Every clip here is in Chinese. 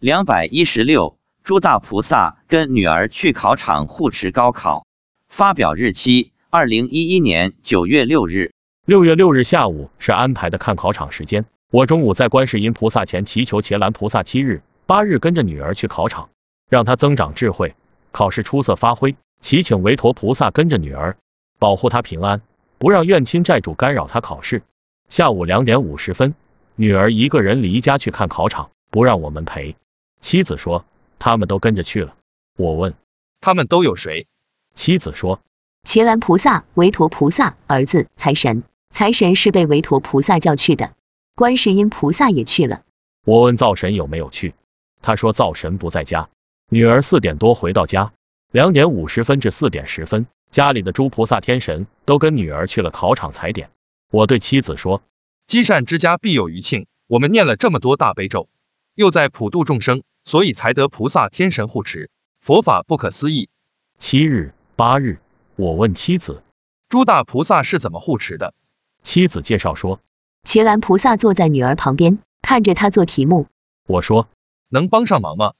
两百一十六，诸大菩萨跟女儿去考场护持高考。发表日期：二零一一年九月六日。六月六日下午是安排的看考场时间。我中午在观世音菩萨前祈求伽蓝菩萨七日、八日跟着女儿去考场，让她增长智慧，考试出色发挥。祈请韦陀菩萨跟着女儿，保护她平安，不让怨亲债主干扰她考试。下午两点五十分，女儿一个人离家去看考场，不让我们陪。妻子说他们都跟着去了。我问他们都有谁？妻子说伽蓝菩萨、韦陀菩萨、儿子财神。财神是被韦陀菩萨叫去的，观世音菩萨也去了。我问灶神有没有去，他说灶神不在家。女儿四点多回到家，两点五十分至四点十分，家里的诸菩萨天神都跟女儿去了考场踩点。我对妻子说，积善之家必有余庆，我们念了这么多大悲咒，又在普度众生，所以才得菩萨天神护持，佛法不可思议。七日、八日，我问妻子，诸大菩萨是怎么护持的？妻子介绍说，伽蓝菩萨坐在女儿旁边，看着她做题目。我说，能帮上忙吗？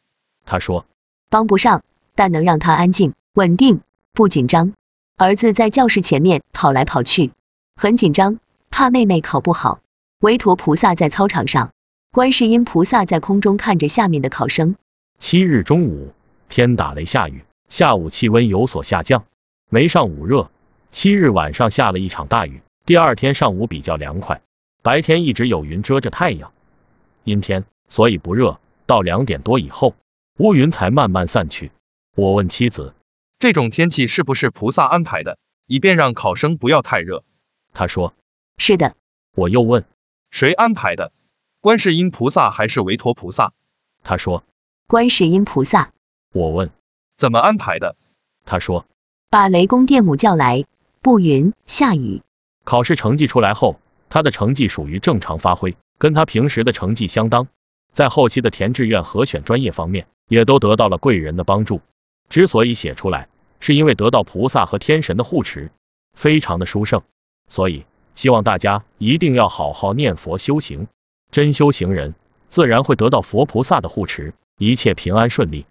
他说，帮不上，但能让她安静、稳定，不紧张。儿子在教室前面跑来跑去，很紧张，怕妹妹考不好。韦陀菩萨在操场上，观世音菩萨在空中看着下面的考生。七日中午，天打雷下雨，下午气温有所下降，没上午热。七日晚上下了一场大雨。第二天上午比较凉快，白天一直有云遮着太阳，阴天，所以不热。到两点多以后，乌云才慢慢散去。我问妻子，这种天气是不是菩萨安排的，以便让考生不要太热？他说，是的。我又问，谁安排的？观世音菩萨还是韦陀菩萨？他说，观世音菩萨。我问，怎么安排的？他说，把雷公电母叫来，布云下雨。考试成绩出来后，他的成绩属于正常发挥，跟他平时的成绩相当。在后期的填志愿和选专业方面，也都得到了贵人的帮助。之所以写出来，是因为得到菩萨和天神的护持，非常的殊胜。所以希望大家一定要好好念佛修行，真修行人自然会得到佛菩萨的护持，一切平安顺利。